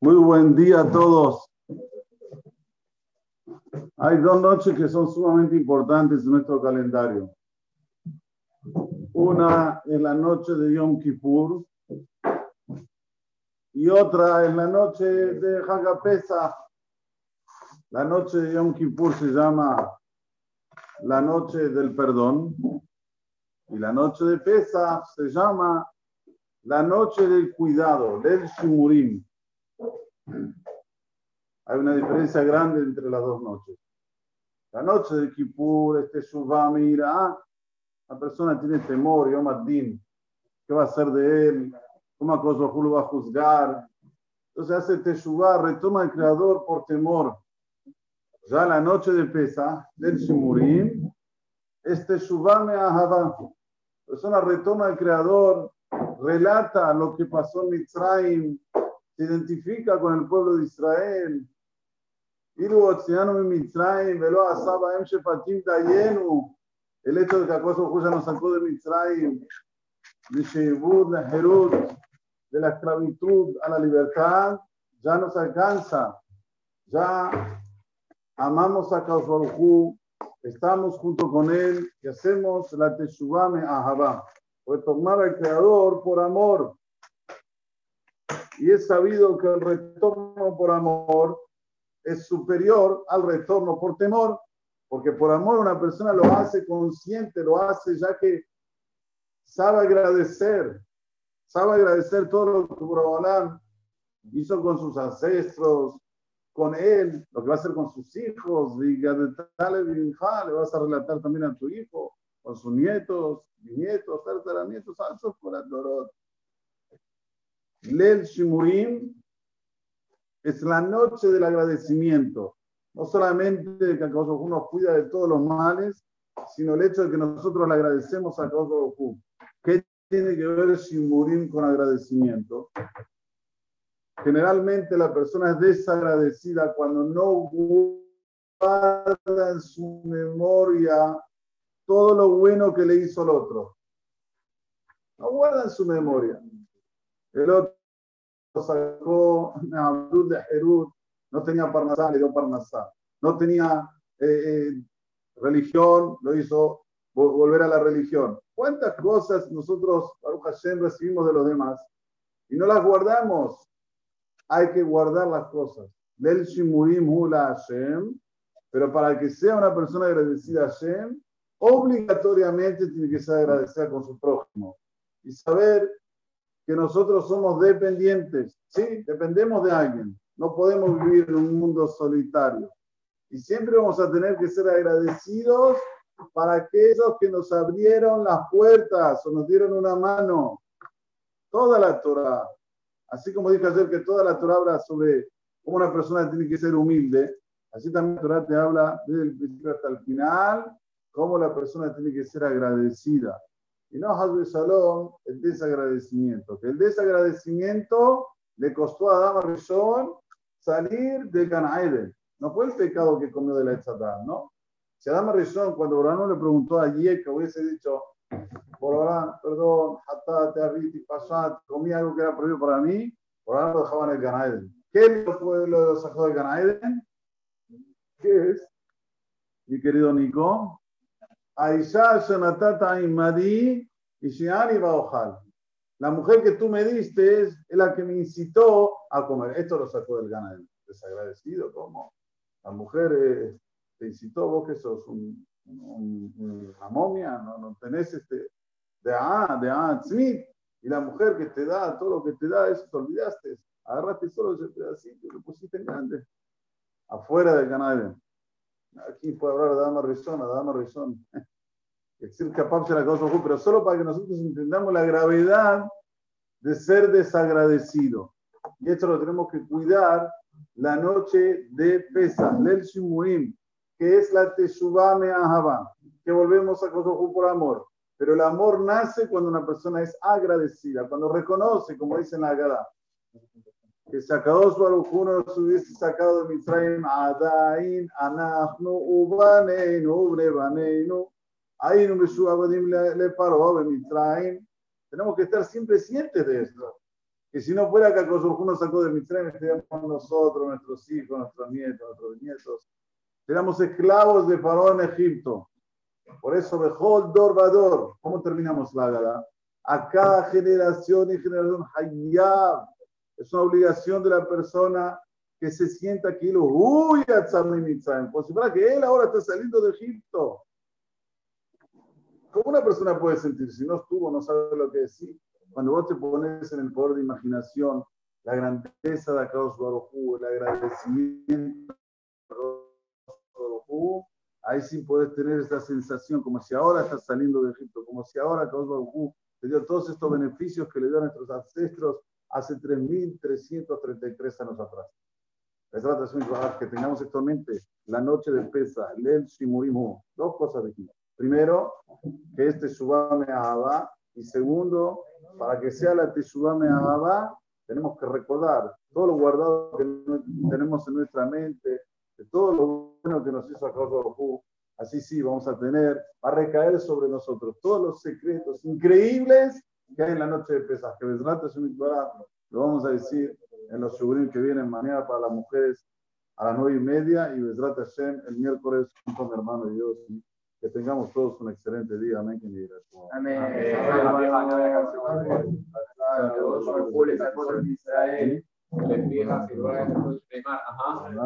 Muy buen día a todos. Hay dos noches que son sumamente importantes en nuestro calendario. Una es la noche de Yom Kippur y otra es la noche de Hagapesa. La noche de Yom Kippur se llama la noche del perdón y la noche de Pesa se llama la noche del cuidado, del Shimurim. Hay una diferencia grande entre las dos noches. La noche de Kippur, este Shuvah, mira, ah, la persona tiene temor, Yom Adin, ¿qué va a hacer de él? ¿Cómo lo va a juzgar? Entonces hace Teshuvah, retoma al Creador por temor. Ya la noche de Pesa, del Shimurim, este Shuvah me La persona retoma al Creador relata lo que pasó en Mitzrayim, se identifica con el pueblo de Israel. El hecho de que Akoso ya nos sacó de Mitzrayim, de la esclavitud a la libertad, ya nos alcanza. Ya amamos a Kausbarujú, estamos junto con él y hacemos la Teshuvame Ahaba retornar al Creador por amor. Y es sabido que el retorno por amor es superior al retorno por temor, porque por amor una persona lo hace consciente, lo hace ya que sabe agradecer, sabe agradecer todo lo que Borobalán hizo con sus ancestros, con él, lo que va a hacer con sus hijos, y le vas a relatar también a tu hijo, con sus nietos, nietos, nietos, alzos por Adorot. Lel Shimurim es la noche del agradecimiento. No solamente que Akadosh nos cuida de todos los males, sino el hecho de que nosotros le agradecemos a Akadosh ¿Qué tiene que ver Shimurim con agradecimiento? Generalmente la persona es desagradecida cuando no guarda en su memoria todo lo bueno que le hizo el otro. No guarda en su memoria. El otro sacó Abdul de no tenía Parnasá, le dio Parnasá. No tenía eh, eh, religión, lo hizo volver a la religión. ¿Cuántas cosas nosotros, Baruch Hashem, recibimos de los demás y no las guardamos? Hay que guardar las cosas. Del Shimurim Hula Hashem, pero para que sea una persona agradecida a Hashem, obligatoriamente tiene que ser agradecer con su prójimo y saber que nosotros somos dependientes, ¿sí? Dependemos de alguien. No podemos vivir en un mundo solitario. Y siempre vamos a tener que ser agradecidos para aquellos que nos abrieron las puertas o nos dieron una mano. Toda la Torah, así como dije ayer que toda la Torah habla sobre cómo una persona tiene que ser humilde, así también la Torah te habla desde el principio hasta el final cómo la persona tiene que ser agradecida. Y no Hazbe Salón, el desagradecimiento. Que el desagradecimiento le costó a Adama Rishon salir de Canaeden. No fue el pecado que comió de la Etzatá, ¿no? Si Adama Rishon, cuando Borano le preguntó a Yek, hubiese dicho, Borán, perdón, Hatate, Ariti, Pashat, comí algo que era prohibido para mí, Borán lo dejaba en el Canaeden. ¿Qué lo, lo sacó de Canaeden? ¿Qué es? Mi querido Nico, Aisha Shanatata Imadi y Baojal. La mujer que tú me diste es la que me incitó a comer. Esto lo sacó del gana desagradecido. ¿Cómo? La mujer eh, te incitó, vos que sos un, una momia, no, no tenés este, de ah, de ah, Smith. Y la mujer que te da todo lo que te da, eso te olvidaste. Agarraste solo ese pedacito y lo pusiste en grande. Afuera del canal. Aquí puede hablar de Dama Rizón, a Dama Rizón. decir capaz la cosa, pero solo para que nosotros entendamos la gravedad de ser desagradecido. Y esto lo tenemos que cuidar la noche de Pesa, Lel Shimuim, que es la Teshuvame Ahaba, que volvemos a Kosojú por amor. Pero el amor nace cuando una persona es agradecida, cuando reconoce, como dice en la Agada, que Sakados Baruj nos hubiese sacado de Mitzrayim, Adain, Anachnu, Ubaneinu, Ubrebaneinu, Ahí no me le paró, Mitzrayim. Tenemos que estar siempre cientes de esto. que si no fuera que Akadosh nos sacó de Mitzrayim, estaríamos nosotros, nuestros hijos, nuestros nietos, nuestros nietos. Éramos esclavos de Faraón en Egipto. Por eso, Bejol Dorvador. ¿Cómo terminamos la gala? A cada generación y generación, Hayab. Es una obligación de la persona que se sienta aquí, uy, Pues si fuera que él ahora está saliendo de Egipto. ¿Cómo una persona puede sentir? Si no estuvo, no sabe lo que decir. Cuando vos te pones en el poder de imaginación, la grandeza de Akados Barujú, el agradecimiento de ahí sí puedes tener esa sensación, como si ahora estás saliendo de Egipto, como si ahora Akados Barujú te dio todos estos beneficios que le dio a nuestros ancestros hace 3.333 años atrás que tengamos actualmente la noche de pesa, el Shimurimú, dos cosas dijimos. Primero, que este Subame Abba, y segundo, para que sea la Teshubame Abba, tenemos que recordar todo lo guardado que tenemos en nuestra mente, de todo lo bueno que nos hizo Akadosh Así sí, vamos a tener, va a recaer sobre nosotros todos los secretos increíbles que hay en la noche de Pesach. Que lo vamos a decir en los shugurim que vienen mañana para las mujeres a las nueve y media y Besrat Hashem el miércoles junto a mi hermano Dios. Que tengamos todos un excelente día. Amén. Amén. Amén.